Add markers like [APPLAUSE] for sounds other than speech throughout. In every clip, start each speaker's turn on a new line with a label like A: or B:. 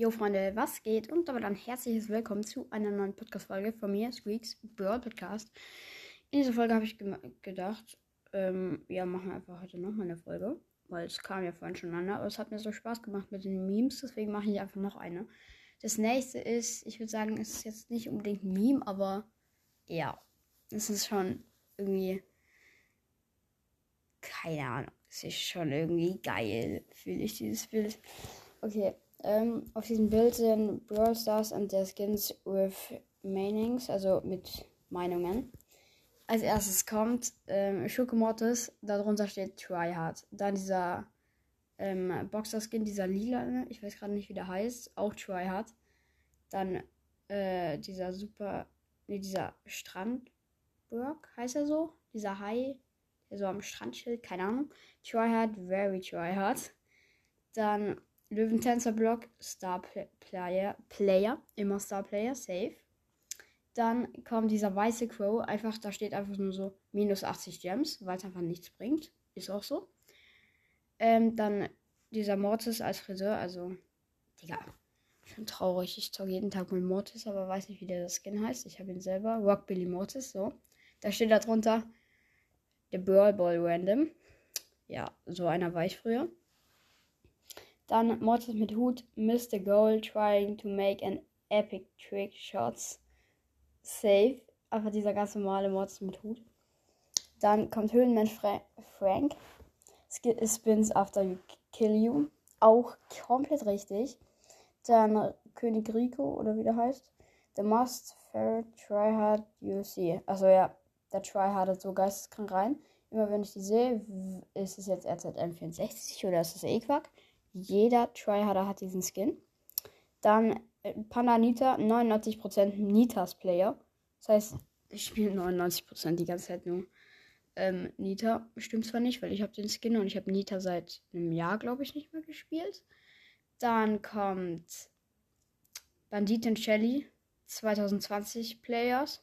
A: Jo Freunde, was geht? Und damit ein herzliches Willkommen zu einer neuen Podcast-Folge von mir, Squeaks Bird Podcast. In dieser Folge habe ich gedacht, ähm, ja, machen wir einfach heute nochmal eine Folge, weil es kam ja vorhin schon an, aber es hat mir so Spaß gemacht mit den Memes, deswegen mache ich einfach noch eine. Das nächste ist, ich würde sagen, es ist jetzt nicht unbedingt ein Meme, aber ja, es ist schon irgendwie, keine Ahnung, es ist schon irgendwie geil, fühle ich dieses Bild. Okay, ähm, auf diesem Bild sind Brawl Stars und der Skins with Meanings, also mit Meinungen. Als erstes kommt ähm, Schokomortis, darunter steht Tryhard. Dann dieser ähm, Boxer-Skin, dieser lila, ich weiß gerade nicht, wie der heißt, auch Tryhard. Dann äh, dieser super, nee, dieser Strandberg, heißt er so? Dieser Hai, der so am Strand chillt, keine Ahnung. Tryhard, very tryhard. Dann Löwentänzer Block, Star Player, Player, immer Star Player, safe. Dann kommt dieser weiße Crow, einfach, da steht einfach nur so minus 80 Gems, weil es einfach nichts bringt. Ist auch so. Ähm, dann dieser Mortis als Friseur, also, Digga, schon traurig. Ich zocke jeden Tag mit Mortis, aber weiß nicht, wie der das Skin heißt. Ich habe ihn selber. Rockbilly Mortis, so. Da steht da drunter, der Brawl Ball Random. Ja, so einer war ich früher. Dann Mortis mit Hut, Mr. Goal trying to make an epic trick shots. Safe. Einfach dieser ganz normale Mortis mit Hut. Dann kommt Höhlenmensch Fra Frank. Spins after you kill you. Auch komplett richtig. Dann König Rico oder wie der heißt. The most fair tryhard you see. Also ja, der tryhard hat so geisteskrank rein. Immer wenn ich die sehe, ist es jetzt RZM64 oder ist es E-Quack? Jeder Tryharder hat diesen Skin. Dann Panda Nita, 99% Nitas Player. Das heißt, ich spiele 99% die ganze Zeit nur ähm, Nita. Stimmt zwar nicht, weil ich habe den Skin und ich habe Nita seit einem Jahr, glaube ich, nicht mehr gespielt. Dann kommt Banditen Shelly, 2020 Players.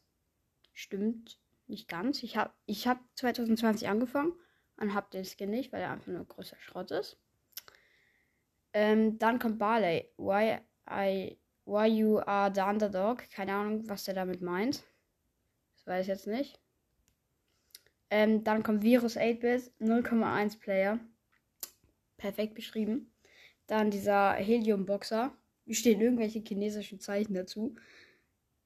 A: Stimmt nicht ganz. Ich habe ich hab 2020 angefangen und habe den Skin nicht, weil er einfach nur größer Schrott ist. Ähm, dann kommt Barley. Why, I, why you are the underdog. Keine Ahnung, was der damit meint. Das weiß ich jetzt nicht. Ähm, dann kommt Virus 8-Bit. 0,1 Player. Perfekt beschrieben. Dann dieser Helium-Boxer. Hier stehen irgendwelche chinesischen Zeichen dazu.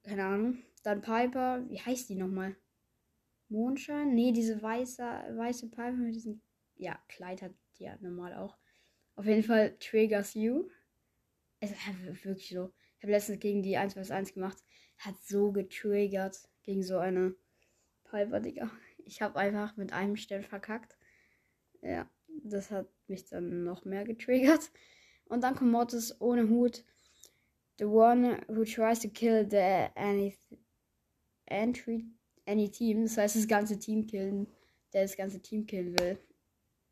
A: Keine Ahnung. Dann Piper. Wie heißt die nochmal? Mondschein? Nee, diese weiße, weiße Piper mit diesem. Ja, Kleid hat die ja normal auch. Auf jeden Fall Triggers You. Es ist wirklich so. Ich habe letztens gegen die 1 vs 1 gemacht. Hat so getriggert gegen so eine Piper, Digga. Ich habe einfach mit einem Stern verkackt. Ja, das hat mich dann noch mehr getriggert. Und dann kommt Mortis ohne Hut. The one who tries to kill the any, entry, any team. Das heißt, das ganze Team killen, der das ganze Team killen will.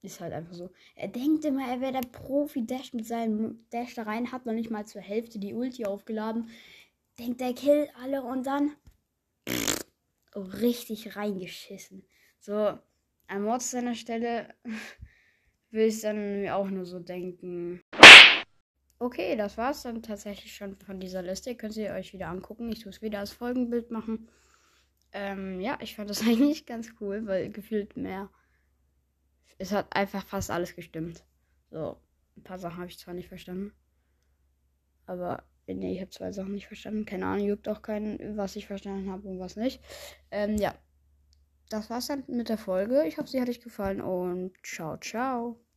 A: Ist halt einfach so. Er denkt immer, er wäre der Profi, Dash mit seinem Dash da rein, hat noch nicht mal zur Hälfte die Ulti aufgeladen. Denkt, er killt alle und dann oh, richtig reingeschissen. So, an Mord seiner Stelle [LAUGHS] will ich dann auch nur so denken. Okay, das war's dann tatsächlich schon von dieser Liste. Könnt ihr euch wieder angucken. Ich tue es wieder als Folgenbild machen. Ähm, ja, ich fand das [LAUGHS] eigentlich ganz cool, weil gefühlt mehr es hat einfach fast alles gestimmt. So, ein paar Sachen habe ich zwar nicht verstanden. Aber nee, ich habe zwei Sachen nicht verstanden. Keine Ahnung, juckt auch keinen, was ich verstanden habe und was nicht. Ähm, ja. Das war's dann mit der Folge. Ich hoffe, sie hat euch gefallen und ciao, ciao.